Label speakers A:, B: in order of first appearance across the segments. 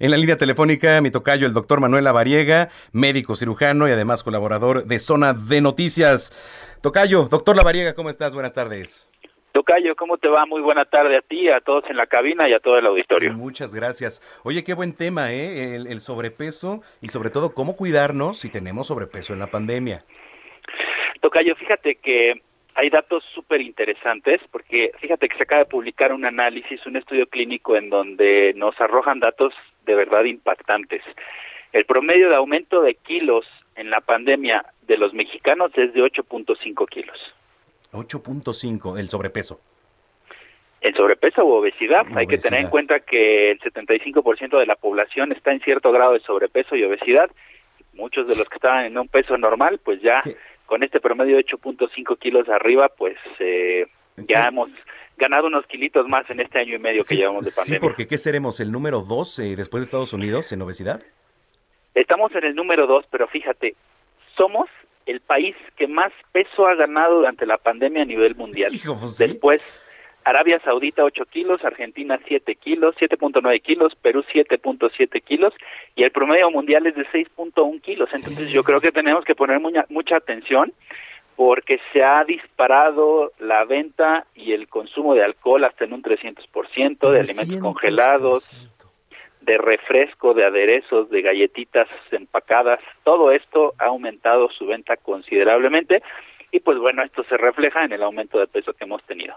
A: En la línea telefónica, mi tocayo, el doctor Manuel Lavariega, médico cirujano y además colaborador de Zona de Noticias. Tocayo, doctor Lavariega, ¿cómo estás? Buenas tardes.
B: Tocayo, ¿cómo te va? Muy buena tarde a ti, a todos en la cabina y a todo el auditorio.
A: Muchas gracias. Oye, qué buen tema, ¿eh? El, el sobrepeso y sobre todo cómo cuidarnos si tenemos sobrepeso en la pandemia.
B: Tocayo, fíjate que hay datos súper interesantes porque fíjate que se acaba de publicar un análisis, un estudio clínico en donde nos arrojan datos de verdad impactantes. El promedio de aumento de kilos en la pandemia de los mexicanos es de 8.5 kilos.
A: 8.5, el sobrepeso.
B: El sobrepeso u obesidad, hay que tener en cuenta que el 75% de la población está en cierto grado de sobrepeso y obesidad. Muchos de los que estaban en un peso normal, pues ya con este promedio de 8.5 kilos arriba, pues eh, ya hemos ganado unos kilitos más en este año y medio que llevamos de pandemia.
A: Sí, porque ¿qué seremos? ¿El número dos eh, después de Estados Unidos en obesidad?
B: Estamos en el número dos, pero fíjate, somos el país que más peso ha ganado durante la pandemia a nivel mundial.
A: Pues
B: después, Arabia Saudita 8 kilos, Argentina 7 kilos, 7.9 kilos, Perú 7.7 kilos y el promedio mundial es de 6.1 kilos. Entonces yo creo que tenemos que poner mucha, mucha atención porque se ha disparado la venta y el consumo de alcohol hasta en un 300%, de alimentos congelados, de refresco, de aderezos, de galletitas empacadas, todo esto ha aumentado su venta considerablemente y pues bueno, esto se refleja en el aumento de peso que hemos tenido.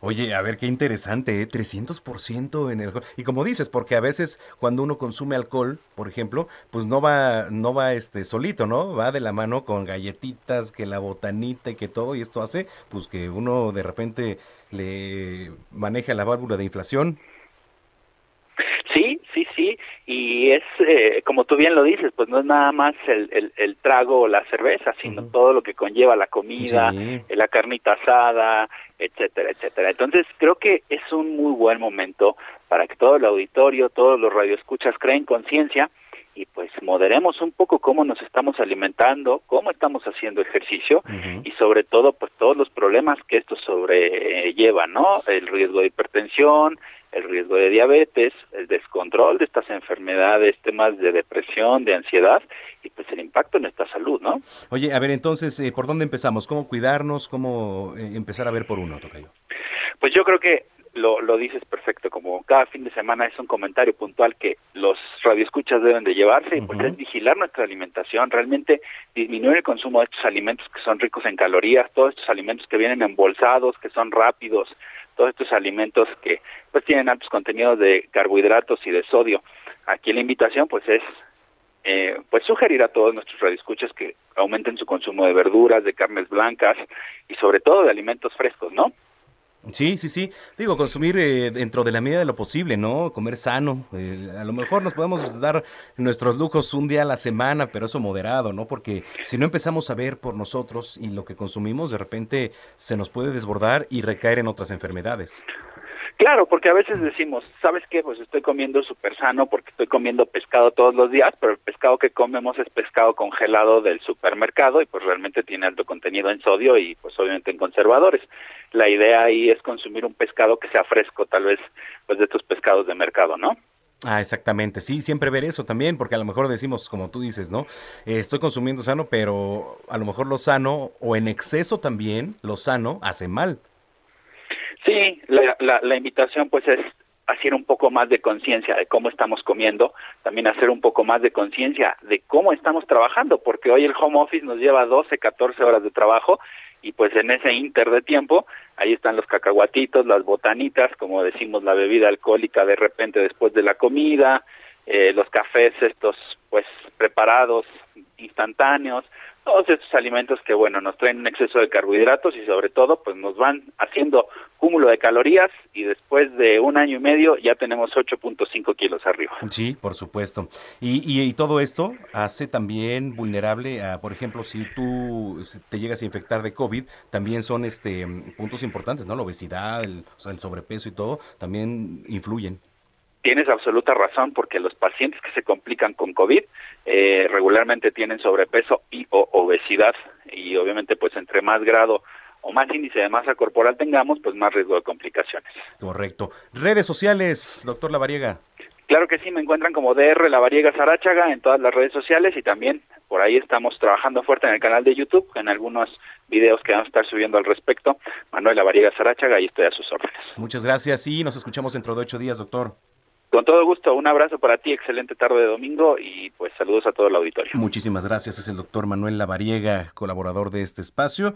A: Oye, a ver qué interesante, ¿eh? 300% en el y como dices, porque a veces cuando uno consume alcohol, por ejemplo, pues no va no va este solito, ¿no? Va de la mano con galletitas, que la botanita y que todo y esto hace pues que uno de repente le maneja la válvula de inflación
B: Sí, sí, sí, y es, eh, como tú bien lo dices, pues no es nada más el, el, trago o la cerveza, sino todo lo que conlleva la comida, la carnita asada, etcétera, etcétera. Entonces, creo que es un muy buen momento para que todo el auditorio, todos los radioescuchas creen conciencia y pues moderemos un poco cómo nos estamos alimentando, cómo estamos haciendo ejercicio y sobre todo pues todos los problemas que esto sobrelleva, ¿no? El riesgo de hipertensión, el riesgo de diabetes, el descontrol de estas enfermedades, temas de depresión, de ansiedad y pues el impacto en nuestra salud, ¿no?
A: Oye, a ver, entonces, eh, ¿por dónde empezamos? ¿Cómo cuidarnos? ¿Cómo eh, empezar a ver por uno, Tocayo?
B: Pues yo creo que lo, lo dices perfecto, como cada fin de semana es un comentario puntual que los radioescuchas deben de llevarse, y pues es vigilar nuestra alimentación, realmente disminuir el consumo de estos alimentos que son ricos en calorías, todos estos alimentos que vienen embolsados, que son rápidos, todos estos alimentos que pues tienen altos contenidos de carbohidratos y de sodio. Aquí la invitación pues es eh, pues sugerir a todos nuestros radioescuchas que aumenten su consumo de verduras, de carnes blancas y sobre todo de alimentos frescos, ¿no?
A: Sí, sí, sí. Digo, consumir eh, dentro de la medida de lo posible, ¿no? Comer sano. Eh, a lo mejor nos podemos dar nuestros lujos un día a la semana, pero eso moderado, ¿no? Porque si no empezamos a ver por nosotros y lo que consumimos, de repente se nos puede desbordar y recaer en otras enfermedades.
B: Claro, porque a veces decimos, ¿sabes qué? Pues estoy comiendo súper sano porque estoy comiendo pescado todos los días, pero el pescado que comemos es pescado congelado del supermercado y pues realmente tiene alto contenido en sodio y pues obviamente en conservadores. La idea ahí es consumir un pescado que sea fresco, tal vez pues de estos pescados de mercado, ¿no?
A: Ah, exactamente, sí, siempre ver eso también, porque a lo mejor decimos, como tú dices, ¿no? Eh, estoy consumiendo sano, pero a lo mejor lo sano o en exceso también, lo sano hace mal.
B: Sí, la, la, invitación pues es hacer un poco más de conciencia de cómo estamos comiendo, también hacer un poco más de conciencia de cómo estamos trabajando, porque hoy el home office nos lleva 12, 14 horas de trabajo y pues en ese inter de tiempo ahí están los cacahuatitos, las botanitas, como decimos la bebida alcohólica de repente después de la comida, eh, los cafés estos pues preparados instantáneos, todos estos alimentos que bueno nos traen un exceso de carbohidratos y sobre todo pues nos van haciendo cúmulo de calorías y después de un año y medio ya tenemos 8.5 kilos arriba.
A: Sí, por supuesto. Y, y, todo esto hace también vulnerable a, por ejemplo, si tú te llegas a infectar de COVID, también son este puntos importantes, ¿no? La obesidad, el, el sobrepeso y todo, también influyen.
B: Tienes absoluta razón porque los pacientes que se complican con COVID eh, regularmente tienen sobrepeso y o obesidad y obviamente pues entre más grado o más índice de masa corporal tengamos, pues más riesgo de complicaciones.
A: Correcto. Redes sociales, doctor Lavariega.
B: Claro que sí, me encuentran como DR La Variega Sarachaga en todas las redes sociales y también por ahí estamos trabajando fuerte en el canal de YouTube, en algunos videos que vamos a estar subiendo al respecto. Manuel La Variega Sarachaga y estoy a sus órdenes.
A: Muchas gracias y nos escuchamos dentro de ocho días, doctor.
B: Con todo gusto, un abrazo para ti, excelente tarde de domingo y pues saludos a todo el auditorio.
A: Muchísimas gracias, es el doctor Manuel Lavariega, colaborador de este espacio.